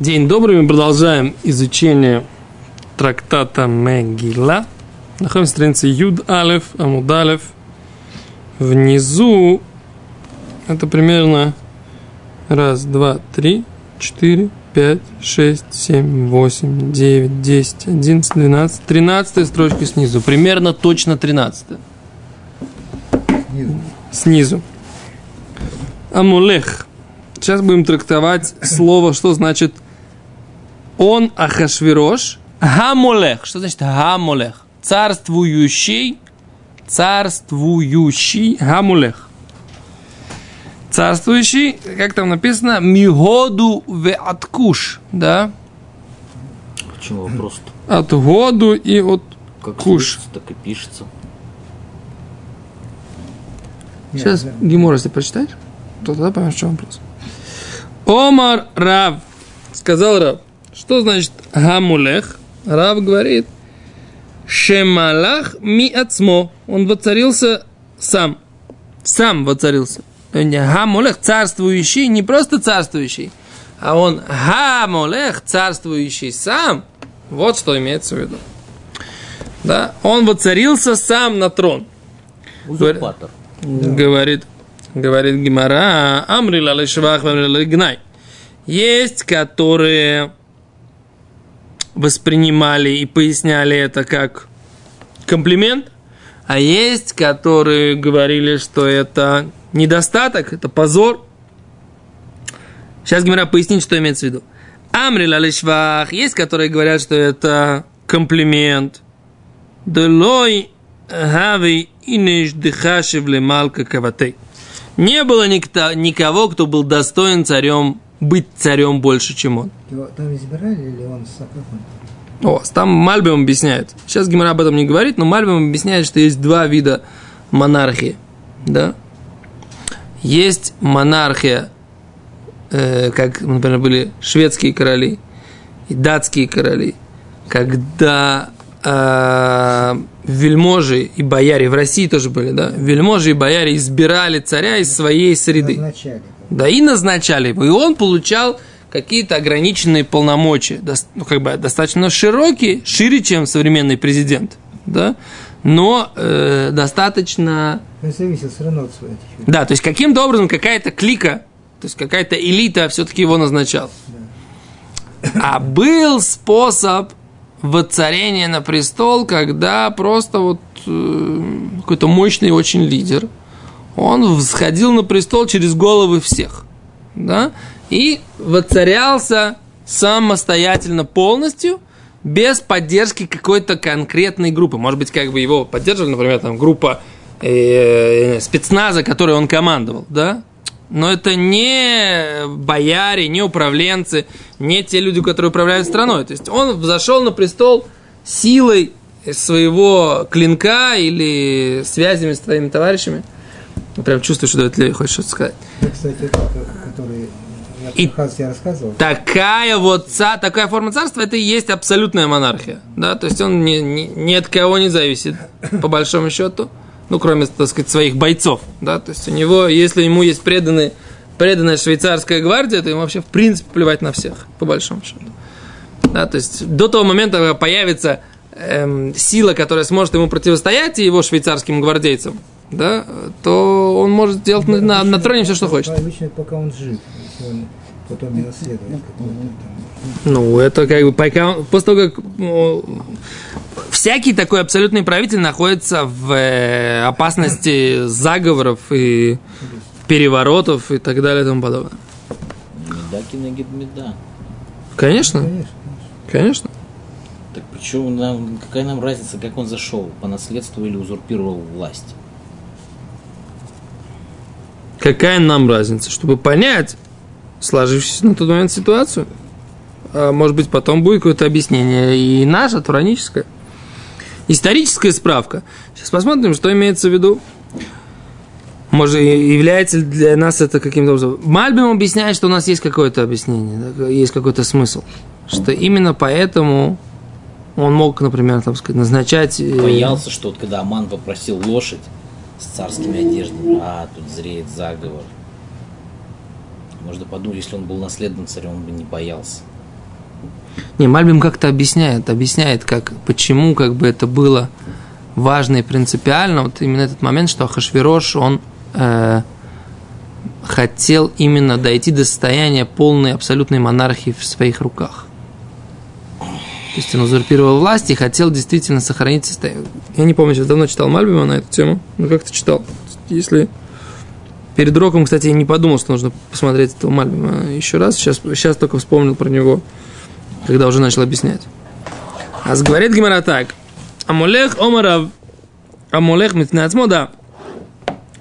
День добрый, мы продолжаем изучение трактата Мегила. Находимся на странице Юд Алев, Амуд Алев. Внизу это примерно раз, два, три, четыре, пять, шесть, семь, восемь, девять, десять, одиннадцать, двенадцать, тринадцатая строчка снизу. Примерно точно тринадцатая. Снизу. Снизу. Амулех. Сейчас будем трактовать слово, что значит он Ахашвирош, Гамолех. Что значит Гамолех? Царствующий, царствующий Гамулех. Царствующий, как там написано, Мигоду ве откуш, да? Почему вопрос От году и от как Куш. слышится, так и пишется. Сейчас да. Гимор, если прочитаешь, то тогда поймешь, в чем вопрос. Омар Рав. Сказал Рав. Что значит Гамулех? Рав говорит, Шемалах ми ацмо. Он воцарился сам. Сам воцарился. Гамулех, царствующий, не просто царствующий, а он Гамулех, царствующий сам. Вот что имеется в виду. Да, он воцарился сам на трон. Узурпатор. Говорит, говорит Гимара, Амрила лешвах, амрила гнай. Есть, которые воспринимали и поясняли это как комплимент, а есть, которые говорили, что это недостаток, это позор. Сейчас Гимара пояснит, что имеется в виду. Амрила лешвах, есть, которые говорят, что это комплимент. Делой хави инеш дыхашев малка каватей. Не было никто, никого, кто был достоин царем, быть царем больше, чем он. Его там избирали или он сам? как он? О, там Мальбим объясняет. Сейчас Гимара об этом не говорит, но Мальбим объясняет, что есть два вида монархии. Да? Есть монархия, э, как, например, были шведские короли и датские короли, когда э, вельможи и бояре, в России тоже были, да, вельможи и бояре избирали царя из своей среды. Назначали. Да, и назначали его. И он получал какие-то ограниченные полномочия, ну, как бы достаточно широкие, шире, чем современный президент, да, но э, достаточно, Он зависел все равно от своей да, то есть каким-то образом какая-то клика, то есть какая-то элита все-таки его назначала. А был способ воцарения на престол, когда просто вот э, какой-то мощный очень лидер, он всходил на престол через головы всех, да, и воцарялся самостоятельно полностью, без поддержки какой-то конкретной группы. Может быть, как бы его поддерживали, например, там группа э, спецназа, которой он командовал, да? Но это не бояре, не управленцы, не те люди, которые управляют страной. То есть он взошел на престол силой своего клинка или связями с твоими товарищами. Прям чувствую, что Леви хочет что-то сказать. Это, кстати, это, который И-. Такая вот ца- такая форма царства, это и есть абсолютная монархия. Да? То есть он ни, ни, ни от кого не зависит, по большому счету. Ну, кроме, так сказать, своих бойцов. Да? То есть у него, если ему есть преданный, преданная швейцарская гвардия, то ему вообще в принципе плевать на всех, по большому счету. Да? То есть до того момента, когда появится эм, сила, которая сможет ему противостоять и его швейцарским гвардейцам, да, то он может делать на, на- на троне все, что хочет. Обычно пока он жив, он потом какой-то там. Ну, это как бы пока после того, как ну, всякий такой абсолютный правитель находится в э, опасности заговоров и переворотов и так далее и тому подобное. Меда кинегид меда. Конечно, Конечно. конечно. Так почему нам, какая нам разница, как он зашел, по наследству или узурпировал власть? Какая нам разница, чтобы понять сложившуюся на тот момент ситуацию? А может быть, потом будет какое-то объяснение и наше, тураническое. Историческая справка. Сейчас посмотрим, что имеется в виду. Может, является ли для нас это каким-то образом. Мальбим объясняет, что у нас есть какое-то объяснение, есть какой-то смысл. Что именно поэтому он мог, например, там сказать, назначать... э, Боялся, что вот когда Аман попросил лошадь с царскими одеждами, а тут зреет заговор. Можно подумать, если он был наследным царем, он бы не боялся. Не, Мальбим как-то объясняет, объясняет, как, почему как бы это было важно и принципиально, вот именно этот момент, что Ахашвирош, он э, хотел именно дойти до состояния полной абсолютной монархии в своих руках. То есть он узурпировал власть и хотел действительно сохранить состояние. Я не помню, сейчас давно читал Мальбима на эту тему, но как-то читал. Если перед роком, кстати, я не подумал, что нужно посмотреть этого Мальбима еще раз. Сейчас, сейчас только вспомнил про него, когда уже начал объяснять. А говорит Гимара так. Амулех Омарав Амулех Митнацмо, да.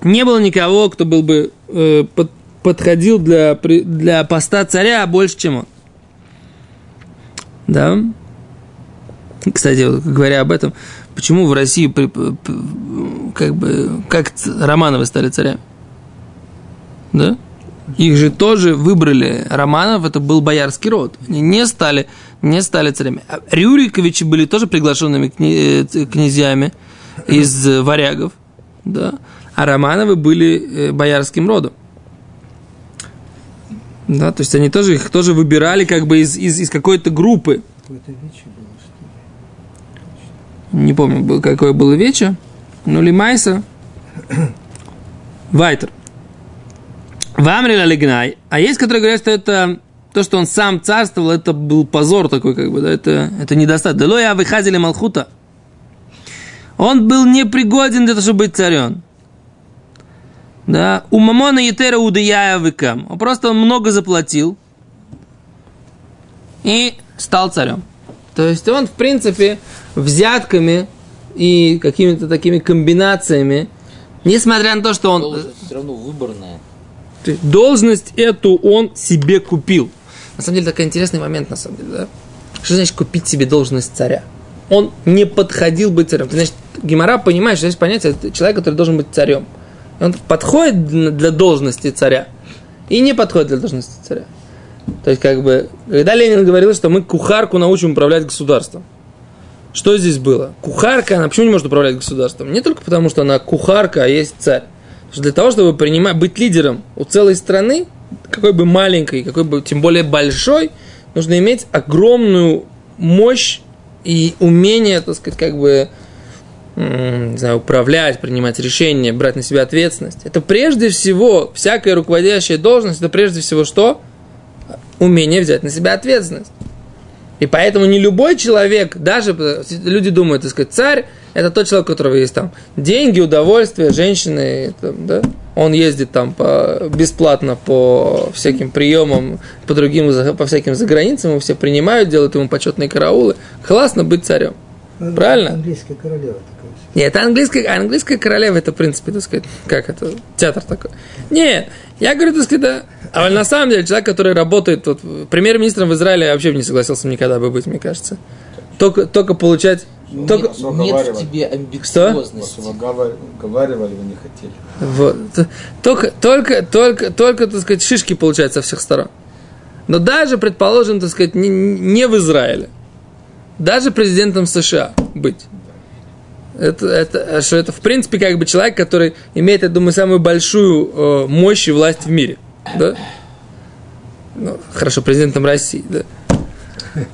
Не было никого, кто был бы э, под, подходил для, для поста царя больше, чем он. Да. Кстати, говоря об этом, почему в России как бы как Романовы стали царями? Да? Их же тоже выбрали Романов, это был боярский род. Они не стали, не стали царями. А Рюриковичи были тоже приглашенными э, князьями из варягов. Да? А Романовы были э, боярским родом. Да, то есть они тоже их тоже выбирали как бы из, из, из какой-то группы. Какое-то вече было, что ли? Не помню, какое было вече. Ну, Лимайса. Вайтер. Вамрила Легнай. А есть, которые говорят, что это то, что он сам царствовал, это был позор такой, как бы, да, это, это недостаток. Делоя выхазили Малхута. Он был непригоден для того, чтобы быть царем. Да, у Мамона Етера Удаяя Выкам. Он просто много заплатил и стал царем. То есть он, в принципе, взятками и какими-то такими комбинациями, несмотря на то, что он... Все равно выборная. Должность эту он себе купил. На самом деле, такой интересный момент, на самом деле, да? Что значит купить себе должность царя? Он не подходил быть царем. Значит, Гимара понимает, что есть понятие, человек, который должен быть царем. Он подходит для должности царя и не подходит для должности царя. То есть, как бы, когда Ленин говорил, что мы кухарку научим управлять государством, что здесь было? Кухарка, она почему не может управлять государством? Не только потому, что она кухарка, а есть царь. Что для того, чтобы принимать, быть лидером у целой страны, какой бы маленькой, какой бы тем более большой, нужно иметь огромную мощь и умение, так сказать, как бы не знаю, управлять, принимать решения, брать на себя ответственность. Это прежде всего, всякая руководящая должность, это прежде всего что? Умение взять на себя ответственность. И поэтому не любой человек, даже люди думают, так сказать, царь, это тот человек, у которого есть там деньги, удовольствие, женщины, там, да? Он ездит там по, бесплатно по всяким приемам, по другим, по всяким заграницам, его все принимают, делают ему почетные караулы. Классно быть царем. Правильно? Английская королева такая. Нет, это английская, английская королева, это, в принципе, так сказать, как это, театр такой. Нет, я говорю, так сказать, да, а на самом деле человек, который работает, вот, премьер-министром в Израиле вообще не согласился никогда бы быть, мне кажется. Только, только получать... Нет, только... нет в тебе амбициозности. Вас уговаривали, вы не хотели. Вот. Только, только, только, только, так сказать, шишки получают со всех сторон. Но даже, предположим, так сказать, не, не в Израиле даже президентом США быть. Это, это, что это, в принципе, как бы человек, который имеет, я думаю, самую большую э, мощь и власть в мире. Да? Ну, хорошо, президентом России, да.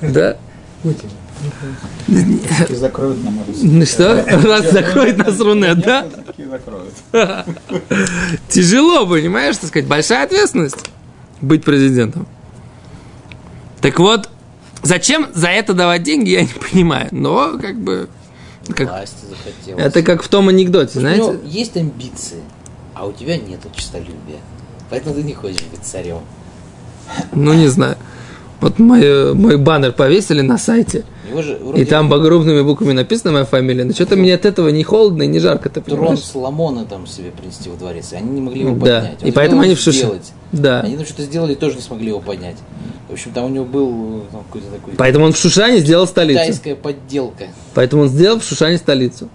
Да. Путин. И закроют нам Ну что? Нас закроет нас Рунет, да? закроют. Тяжело, понимаешь, так сказать, большая ответственность быть президентом. Так вот, Зачем за это давать деньги, я не понимаю. Но как бы... Как, Власти захотелось. это как в том анекдоте, У знаете? него есть амбиции, а у тебя нет честолюбия. Поэтому ты не хочешь быть царем. Ну, не знаю. Вот мой, мой баннер повесили на сайте, же и там багровными буквами написана моя фамилия. Но что-то мне от этого не холодно и не жарко, ты трон понимаешь? Соломона там себе принести во дворец, и они не могли его Да, поднять. и Он поэтому хотел они в Шуше. сделать. Да. Они там что-то сделали, тоже не смогли его поднять. В общем, там у него был там, какой-то такой Поэтому он в Шушане сделал столицу. китайская подделка. Поэтому он сделал в Шушане столицу.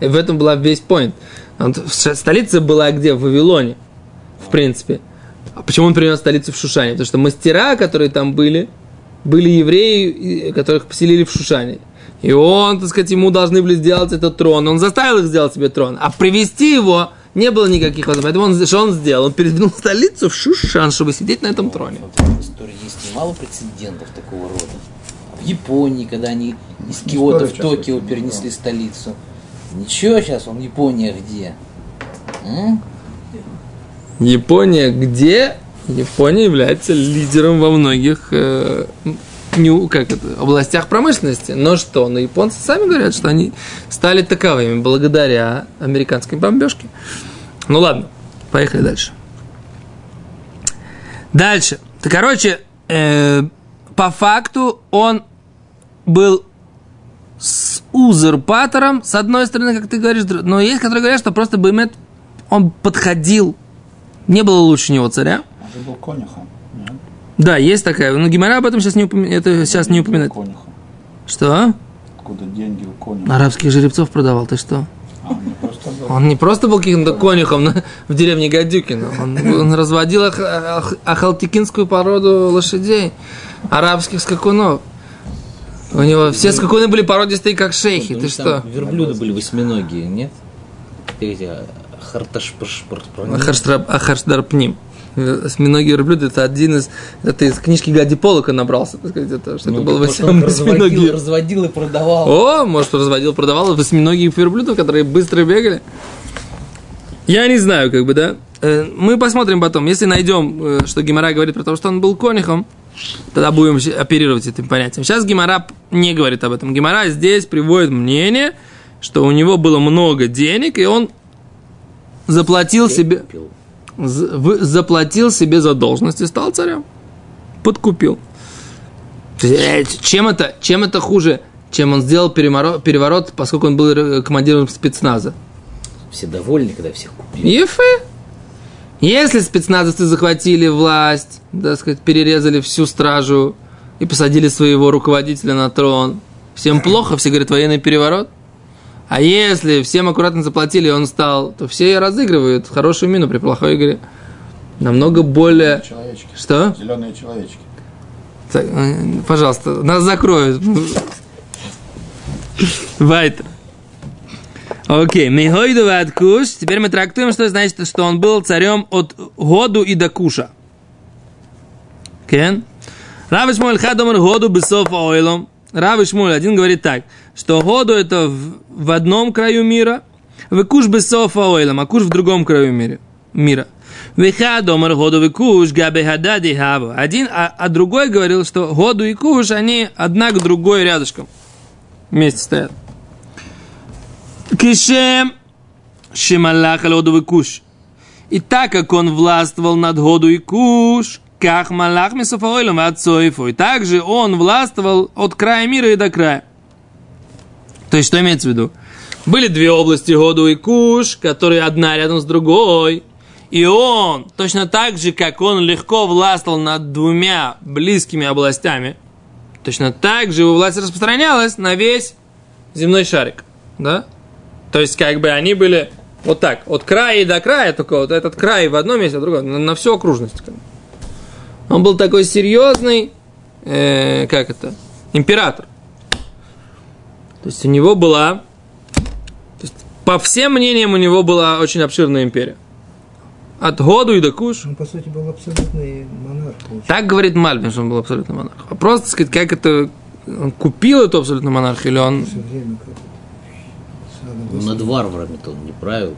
И в этом была весь point. Ш- Столица была где? В Вавилоне, в принципе. А почему он принес столицу в Шушане? Потому что мастера, которые там были, были евреи, которых поселили в Шушане. И он, так сказать, ему должны были сделать этот трон. Он заставил их сделать себе трон. А привести его не было никаких возможностей. Поэтому он, что он сделал? Он передвинул столицу в Шушан, чтобы сидеть на этом троне. Вот в истории есть немало прецедентов такого рода. В Японии, когда они из Киота в Токио перенесли столицу. Ничего сейчас, он Япония где? М? Япония где? Япония является лидером во многих э, ню- как это, областях промышленности. Но что? Но японцы сами говорят, что они стали таковыми благодаря американской бомбежке. Ну ладно, поехали дальше. Дальше. Так, короче, э, по факту он был с узурпатором, с одной стороны, как ты говоришь, но есть, которые говорят, что просто Баймет, он подходил, не было лучше него царя. Он же был конюхом. Нет? Да, есть такая, но Гимара об этом сейчас не, упомя- это сейчас не упоминает. Конюхом. Что? Откуда деньги у конюха? Арабских жеребцов продавал, ты что? А, он не просто был. Он не просто был каким-то конюхом на- в деревне Гадюкино, он, он разводил ах- ах- ахалтикинскую породу лошадей, арабских скакунов. У него все скакуны были породистые, как шейхи, ты что? Верблюды были восьминогие, нет? Эти харташпршпр. Ахарштра- Ахаршдарпним. Осьминогие верблюды это один из... Это из книжки Гади Полока набрался, так сказать, это, что это был восьми- разводил, и продавал. О, может, разводил, продавал восьминогих верблюдов, которые быстро бегали. Я не знаю, как бы, да. Э, Мы посмотрим потом. Если найдем, э, что Гимара говорит про то, что он был конюхом, тогда будем оперировать этим понятием. Сейчас Гимара не говорит об этом. Гимара здесь приводит мнение, что у него было много денег, и он заплатил себе, заплатил себе задолженность и стал царем. Подкупил. Чем это, чем это хуже, чем он сделал переворот, поскольку он был командиром спецназа? Все довольны, когда всех купили. Ефе. Если спецназовцы захватили власть, так сказать, перерезали всю стражу и посадили своего руководителя на трон, всем плохо, все говорят, военный переворот. А если всем аккуратно заплатили, и он стал, то все разыгрывают хорошую мину при плохой игре. Намного более... Человечки. Что? Зеленые человечки. Так, э, Пожалуйста, нас закроют. Вайтер. Окей, Михойду Ваткуш. Теперь мы трактуем, что значит, что он был царем от году и до куша. Кен? Рав Шмуэль Хадомар году бесов ойлом. Рав Шмуэль один говорит так, что году это в, в одном краю мира, в куш бесов ойлом, а куш в другом краю мира. мира. Вихадомар году и куш габе хадади хаву. Один, а, а другой говорил, что году и куш, они одна к другой рядышком. Вместе стоят. Кишем Шималах Алоду и Куш. И так как он властвовал над Году и Куш, как Малах Месофаойлом от Соифу, и также он властвовал от края мира и до края. То есть, что имеется в виду? Были две области Году и Куш, которые одна рядом с другой. И он, точно так же, как он легко властвовал над двумя близкими областями, точно так же его власть распространялась на весь земной шарик. Да? То есть, как бы они были вот так, от края до края, только вот этот край в одном месте, а другой, на, на всю окружность. Он был такой серьезный, э, как это, император. То есть, у него была, то есть, по всем мнениям, у него была очень обширная империя. От году и до куш. Он, по сути, был абсолютный монарх. получается. Так говорит Мальбин, что он был абсолютно монарх. А просто, так сказать, как это, он купил эту абсолютно монарх, или он... Все время как Ну, над варварами-то он не правил.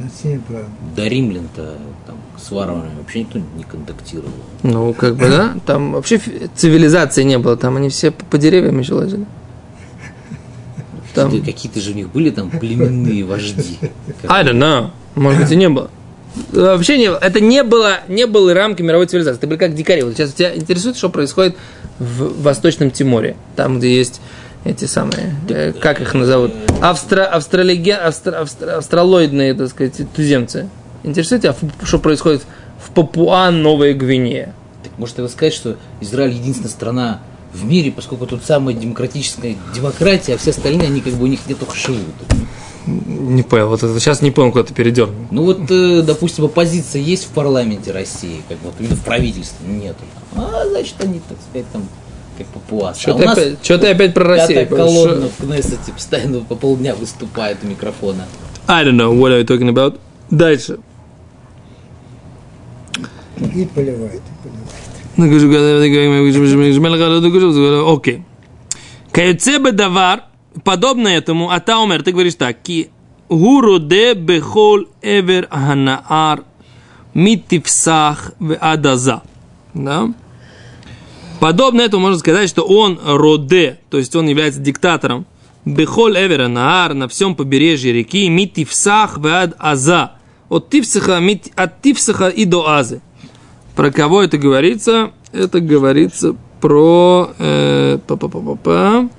Над всеми правильно. До римлян-то там с варварами вообще никто не контактировал. Ну, как бы, да. Там вообще цивилизации не было. Там они все по, по деревьям еще лазили. Там... Какие-то же у них были там племенные вожди. Как- I don't know. Может быть, и не было. Вообще не было. Это не было, не было рамки мировой цивилизации. Это были как дикари. Вот сейчас тебя интересует, что происходит в Восточном Тиморе. Там, где есть эти самые, э, как их назовут? Австро, австралиге, австро, австро- австралоидные, так сказать, туземцы. Интересует тебя, что происходит в Папуа Новая Гвинея? Так может его сказать, что Израиль единственная страна в мире, поскольку тут самая демократическая демократия, а все остальные, они как бы у них где-то живут. Не понял, вот это сейчас не понял, куда ты передернул. Ну вот, э, допустим, оппозиция есть в парламенте России, как вот именно в правительстве нету. А значит они, так сказать, там как папуасы. Что а ты, у нас опять, что ты опять про пятая Россию? колонна в Кнессете постоянно по полдня выступает у микрофона. I don't know what are you talking about. Дальше. И поливает, и поливает. Окей. Каюце бедавар, подобно этому, а та умер, ты говоришь так, ки гуруде бехол эвер ханаар митивсах в адаза. Да? Подобно этому можно сказать, что он роде, то есть он является диктатором. Бехоль эвера наар на всем побережье реки митивсах в ад аза. От тивсаха, от тивсаха и до азы. Про кого это говорится? Это говорится про э, па -па -па -па -па,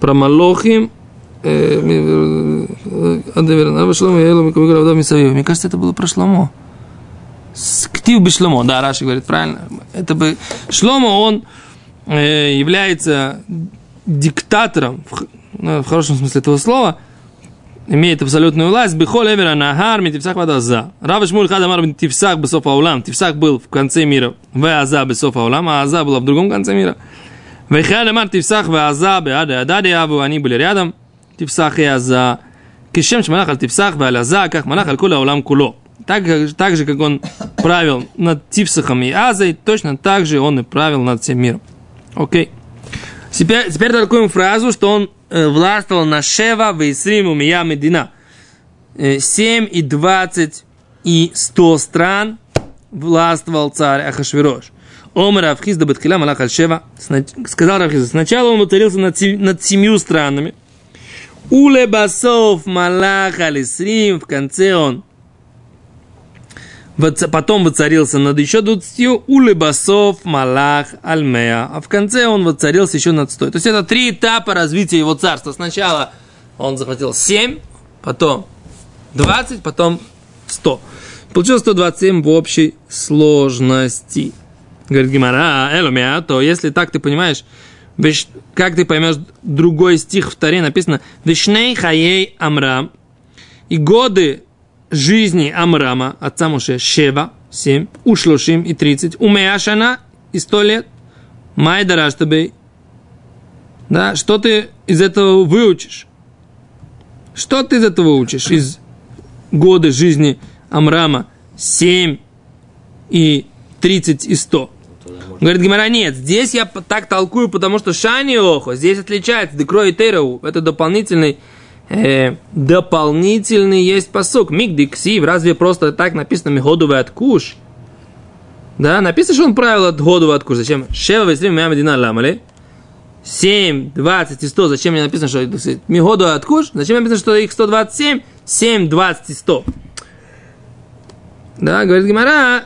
про Малохим. э, э, Мисавив. Мне кажется, это было про Шломо. Ктив бы Шломо, да, Раши говорит правильно. Это бы Шломо, он э, является диктатором, ну, в хорошем смысле этого слова, имеет абсолютную власть. Бехоль эвера нагар митивсах вадаза. Рава Шмуль Хадамар тивсах бесоф аулам. Тивсах был в конце мира. В аза бесоф аулам, а аза была в другом конце мира. Вехадамар тивсах в аза беаде ададе аву. Они были рядом. Тивсах и аза. Кишем шманах аль тивсах в аза, как манах аль кула аулам куло. Так, так же, как он правил над Тивсахом и Азой, точно так же он и правил над всем миром. Окей. Теперь, теперь толкуем фразу, что он э, властвовал на Шева, Вейсрим, Умия, Медина. Э, 7 и 20 и 100 стран властвовал царь Ахашвирош. Омар Авхиз да Батхиля Малах Аль-Шева. Сказал Равхиз, сначала он уцарился над, над семью странами. Уле Басов Малах Алисрим. В конце он потом воцарился над еще 20, улыбасов, малах, альмея. А в конце он воцарился еще над 100. То есть это три этапа развития его царства. Сначала он захватил 7, потом 20, потом 100. Получилось 127 в общей сложности. Говорит Гимара, эломя, то если так ты понимаешь, как ты поймешь другой стих в Таре написано «Вишней хаей Амрам» и годы жизни Амрама, отца Моше, Шева, 7, Ушлушим и 30, Умеашана и 100 лет, Майдара, чтобы... Да, что ты из этого выучишь? Что ты из этого учишь? Из года жизни Амрама 7 и 30 и 100. Говорит Гимара, нет, здесь я так толкую, потому что Шани Охо, здесь отличается, Декро и Терау, это дополнительный, э, дополнительный есть посок. Мигди Ксив, разве просто так написано Миходовый откуш? Да, написано, что он правил от Годова откуш. Зачем? Шева Весрим Мя Медина Ламали. 7, 20 и 100. Зачем мне написано, что Миходу откуш? Зачем написано, что их 127? 7, 20 и 100. Да, говорит Гимара,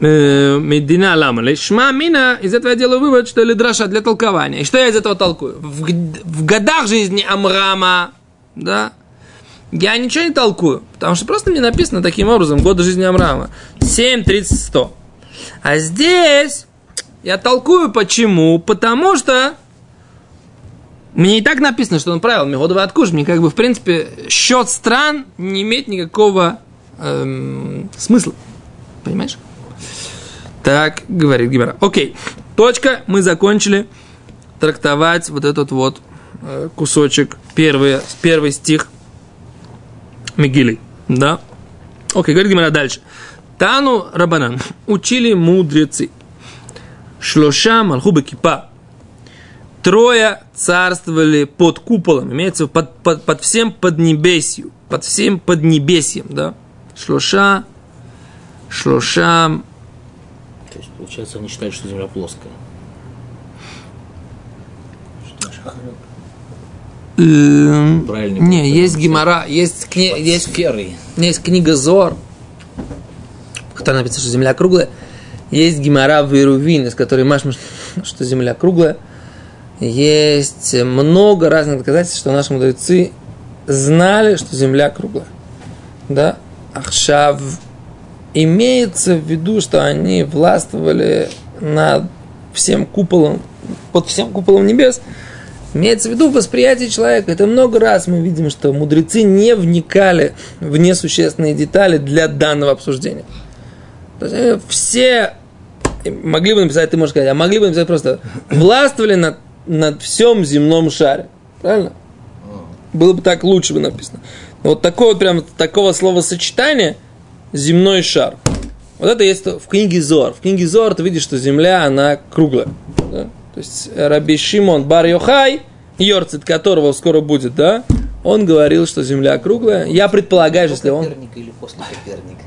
Медина Ламали. Шма Мина, из этого я делаю вывод, что Лидраша для толкования. И что я из этого толкую? В, в годах жизни Амрама, да, я ничего не толкую, потому что просто мне написано таким образом, годы жизни Амрама. 7, 30, 100. А здесь я толкую почему? Потому что мне и так написано, что он правил Меходовый откуш. Мне как бы, в принципе, счет стран не имеет никакого эм, смысла. Понимаешь? Так, говорит Гимара. Окей, точка, мы закончили трактовать вот этот вот э, кусочек, первый, первый стих Мигили. Да? Окей, говорит Гимара дальше. Тану Рабанан. Учили мудрецы. Шлоша Малхуба Кипа. Трое царствовали под куполом, имеется под, под, под всем поднебесью, под всем поднебесьем, да? Шлоша, шлоша, То есть, получается, они считают, что Земля плоская. эм, Правильный не, есть гемора, есть, кни, есть, есть книга Зор, в которой написано, что Земля круглая. Есть гемора в Ирувин, из которой машма, что Земля круглая. Есть много разных доказательств, что наши мудрецы знали, что Земля круглая. Да? Ахшав имеется в виду, что они властвовали над всем куполом, под всем куполом небес. Имеется в виду восприятие человека. Это много раз мы видим, что мудрецы не вникали в несущественные детали для данного обсуждения. То есть э, все могли бы написать, ты можешь сказать, а могли бы написать просто властвовали над, над всем земном шаре. Правильно? Было бы так лучше бы написано. Но вот такое вот прям такого словосочетания земной шар. Вот это есть в книге Зор. В книге Зор ты видишь, что земля, она круглая. Да? То есть Раби Шимон Бар Йохай, Йорцит которого скоро будет, да, он говорил, что земля круглая. Я предполагаю, что если он... Коперника или после Коперника?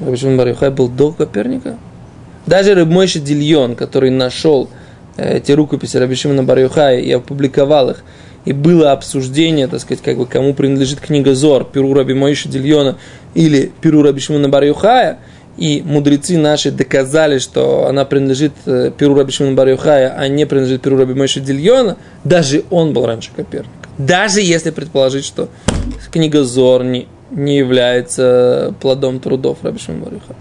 Раби Шимон Бар Йохай был до Коперника? Даже Рыбмойши Дильон, который нашел э, эти рукописи Раби Шимона Бар Йохая и опубликовал их, и было обсуждение, так сказать, как бы кому принадлежит книга Зор, Перу Раби Моиша Дильона или Перу Раби Шимона Бар Йохая, и мудрецы наши доказали, что она принадлежит э, Перу Раби Шимона Бар Йохая, а не принадлежит Перу Раби Моиша Дильона, даже он был раньше Коперника. Даже если предположить, что книга Зор не, не является плодом трудов Раби Шимона Бар Йохая.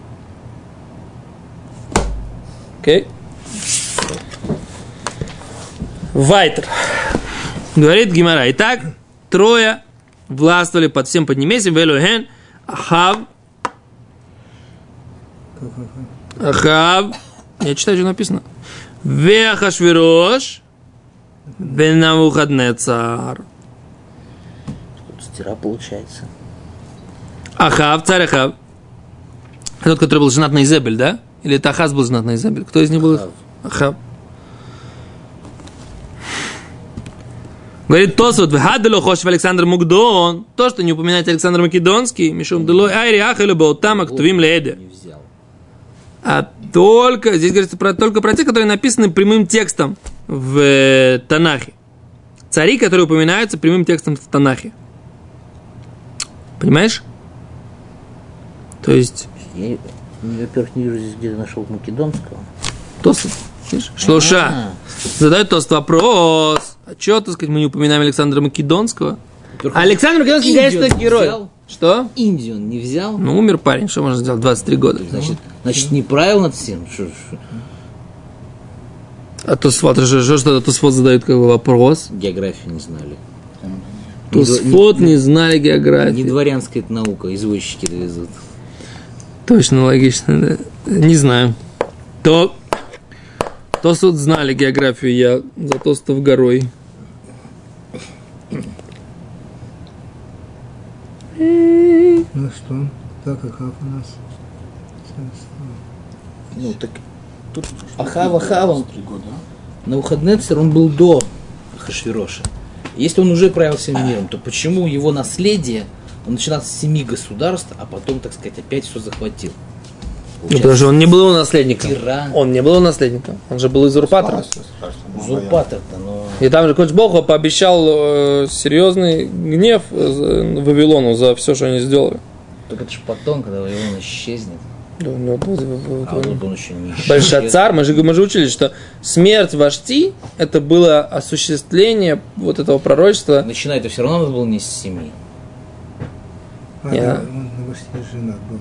Окей? Вайтер. Говорит Гимара. Итак, трое властвовали под всем поднемесем. Велуген, Ахав, Ахав. Я читаю, что написано. Вехашвирош, Венавухаднецар. Стира получается. Ахав, царь Ахав. Тот, который был женат на Изабель, да? Или это Ахаз был женат на Изабель? Кто из них был? Ахав. Ахав. Говорит Тосфот, «Вхадело хошев Александр Мукдон». То, что не упоминает Александр Македонский, Мишум Делой, Айри Ахелю Баутама, Ктувим взял. А только, здесь говорится про, только про те, которые написаны прямым текстом в э, Танахе. Цари, которые упоминаются прямым текстом в Танахе. Понимаешь? То есть, Я, во-первых, не вижу здесь, где ты нашел Македонского. Видишь? Шлуша. Задает Тост вопрос. А что, так сказать, мы не упоминаем Александра Македонского? Александр Македонский, конечно, он герой. взял? Что? Индию не взял. Ну, умер парень, что можно сделать? 23 года. Значит, значит неправильно всем. Что, что? А Тосфот, что, что, Тосфот задает как бы вопрос? Географию не знали. Тосфот не знали Не географии. дворянская это наука, извозчики довезут. Точно, логично. да. Не знаю. То, Тосфот знали географию, я за Тостов горой. Ну что, так как Ахав у нас. Ну, так тут Три года. на Ухаднецер он был до Хашвироша. Если он уже правил всем миром, то почему его наследие, он начинал с семи государств, а потом, так сказать, опять все захватил? Ну, потому что он не был его наследником. Тиран. Он не был его наследником. Он же был узурпатором. Спасся, страшно, ну, Узурпатор-то, но... И там же Коч Богу пообещал э, серьезный гнев э, Вавилону за все, что они сделали. Только это же потом, когда Вавилон исчезнет. Да, у него вот- вот- А вот он еще не исчез. Большацар, мы же, мы же учили, что смерть Вашти – это было осуществление вот этого пророчества. Начинать-то все равно надо было не с семи. А, Я- да, он на почти женат был.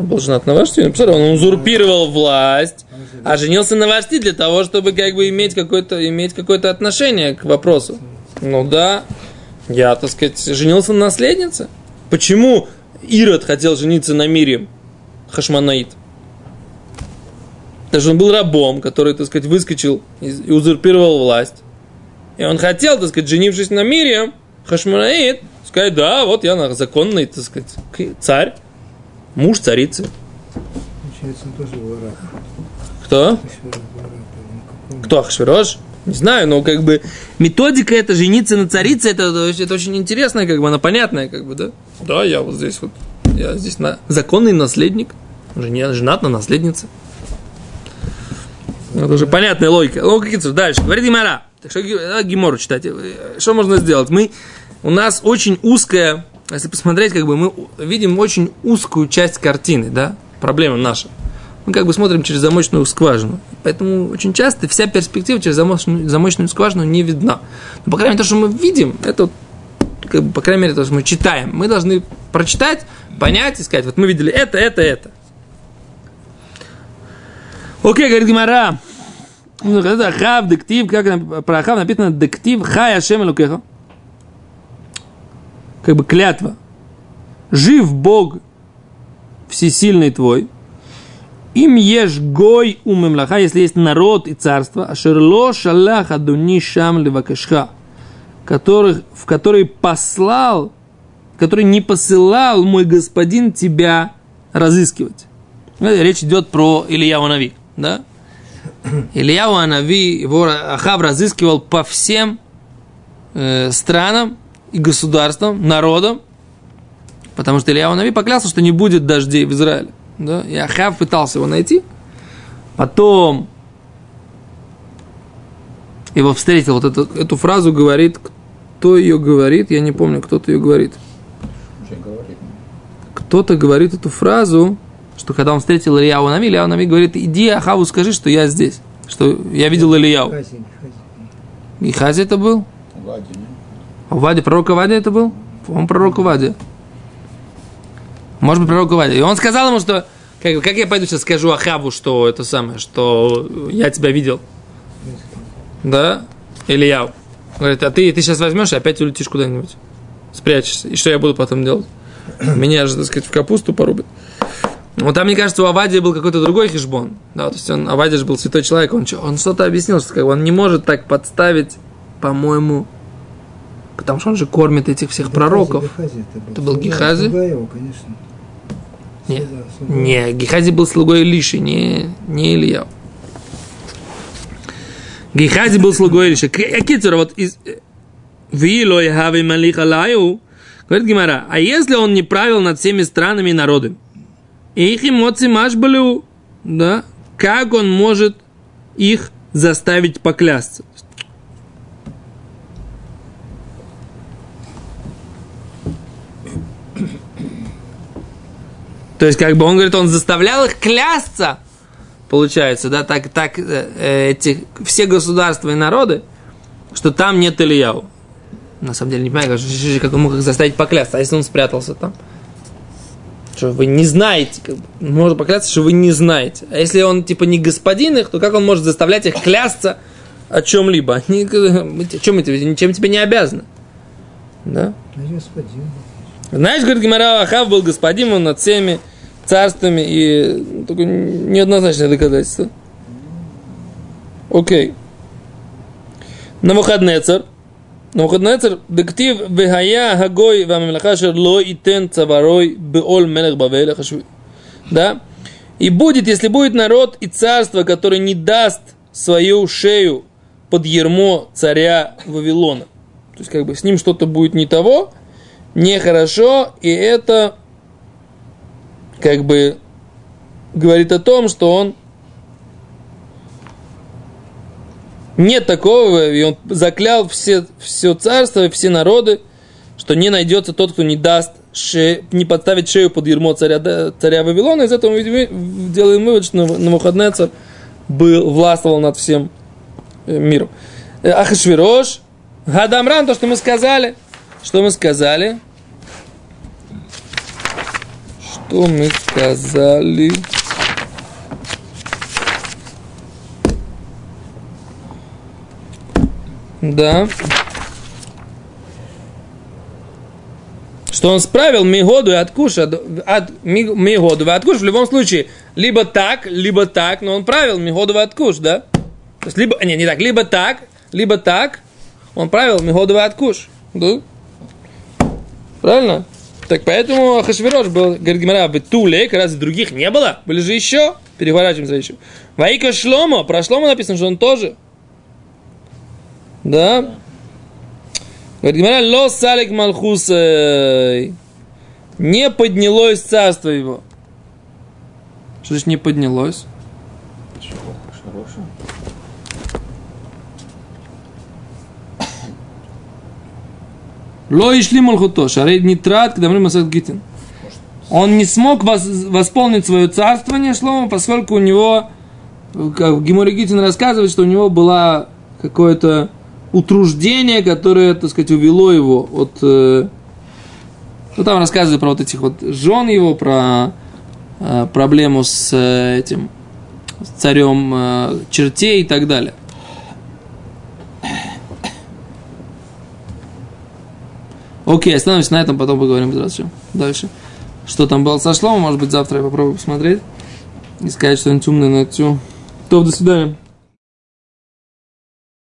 Он был женат на Вашти, он узурпировал власть, а женился на Вашти для того, чтобы как бы иметь какое-то, иметь какое-то отношение к вопросу. Ну да, я, так сказать, женился на наследнице. Почему Ирод хотел жениться на Мире Хашманаид? Даже он был рабом, который, так сказать, выскочил и узурпировал власть. И он хотел, так сказать, женившись на Мире, Хашманаид, сказать, да, вот я законный, так сказать, царь, муж царицы. Получается, он тоже был раб. Кто? Ну, Кто Ахшвирош? Не знаю, но как бы методика это жениться на царице, это, это очень интересная, как бы она понятная, как бы, да? Да, я вот здесь вот, я здесь на, законный наследник, женат на наследнице. Это уже понятная логика. Логика Кицур. Дальше. Говорит Гимара. Так что Гимору читать. Э, Что можно сделать? Мы, у нас очень узкая, если посмотреть, как бы мы видим очень узкую часть картины, да? Проблема наша. Мы как бы смотрим через замочную скважину. Поэтому очень часто вся перспектива через замочную, замочную скважину не видна. Но, по крайней мере, то, что мы видим, это, как бы, по крайней мере, то, что мы читаем. Мы должны прочитать, понять и сказать, вот мы видели это, это, это. Окей, говорит Гимара. Ну, Ахав, дектив, как про Ахав написано дектив хай Ашем Элукеха. Как бы клятва. Жив Бог всесильный твой. Им ешь гой у мемлаха, если есть народ и царство, ашерло шалах адуни шам левакешха, которых, в который послал, который не посылал мой господин тебя разыскивать. Речь идет про Илья Нави, да? Илья Нави, его Ахав разыскивал по всем э, странам и государствам, народам, потому что Илья Нави поклялся, что не будет дождей в Израиле. Да? И Ахав пытался его найти. Потом его встретил, вот эту, эту фразу говорит, кто ее говорит, я не помню, кто-то ее говорит. Кто-то говорит эту фразу, что когда он встретил Ильяу Нави, Ильяу Нави говорит, иди Ахаву скажи, что я здесь, что я видел Ильяу. Хази, хази. Это был? Вади, А Вади, пророк Вади это был? Он пророк Вади. Может быть, пророк Вади. И он сказал ему, что как, как я пойду сейчас скажу Ахаву, что это самое, что я тебя видел. Да? Ильяу. Говорит, а ты, ты сейчас возьмешь и опять улетишь куда-нибудь. Спрячешься. И что я буду потом делать? Меня же, так сказать, в капусту порубят. Вот там, мне кажется, у Авадия был какой-то другой хижбон. Да, то есть он, Авадия же был святой человек, он, он что-то объяснил, что он не может так подставить, по-моему, потому что он же кормит этих всех пророков. Гехази это был. Это был Слуга- Гехази? его, конечно. Нет, Слуга- не, Гехази был слугой Илиши, не, не Илья. Гехази был слугой Илиши. Кицура, вот из... Вилой хави малих алаю, говорит Гимара, а если он не правил над всеми странами и народами? Их эмоции машбалю, да? Как он может их заставить поклясться? То есть, как бы он говорит, он заставлял их клясться, получается, да, так, так э, эти, все государства и народы, что там нет Ильяу. На самом деле, не понимаю, как, он мог их заставить поклясться, а если он спрятался там? Что вы не знаете, как бы, можно поклясться, что вы не знаете. А если он, типа, не господин их, то как он может заставлять их клясться о чем-либо? Они, те- чем это, ничем тебе не обязаны. Да? Господин. Знаешь, говорит Гимара, Ахав был господином над всеми царствами и такое неоднозначное доказательство. Окей. Навуходнецар. Навуходнецар, дектив вегая хагой вамемлаха шер ло итен цаварой беол мелех хашви. Да? И будет, если будет народ и царство, которое не даст свою шею под ермо царя Вавилона. То есть, как бы с ним что-то будет не того, нехорошо, и это как бы говорит о том, что он нет такого, и он заклял все, все царство, все народы, что не найдется тот, кто не даст, ше, не подставит шею под ермо царя, царя Вавилона. Из этого мы делаем вывод, что Навуходнецар был, властвовал над всем э, миром. Э, Ахашвирош, Гадамран, то, что мы сказали, что мы сказали? Что мы сказали? Да. Что он справил Мигоду и Откуша, от, Ми- Мигоду и Откуш в любом случае, либо так, либо так, но он правил Мигоду и Откуш, да? То есть, либо, не, не так, либо так, либо так, он правил Мигоду и Откуш, да? Правильно? Так поэтому Ахашвирош был, говорит Гимара, в Туле, разве других не было? Были же еще? Переворачиваемся еще. Ваика Шломо, про Шломо написано, что он тоже. Да? Говорит Гимара, ло салик малхус не поднялось царство его. Что значит не поднялось? Ло ишли малхуто, шарей нитрат, когда мы гитин. Он не смог вос- восполнить свое царствование Шлома, поскольку у него, как Гимори Гитин рассказывает, что у него было какое-то утруждение, которое, так сказать, увело его от... э, Ну, там рассказывают про вот этих вот жен его, про э, проблему с э, этим с царем э, чертей и так далее. Окей, остановимся на этом, потом поговорим дальше. Что там было со шломом, может быть, завтра я попробую посмотреть и сказать что-нибудь умное на эту. То, до свидания.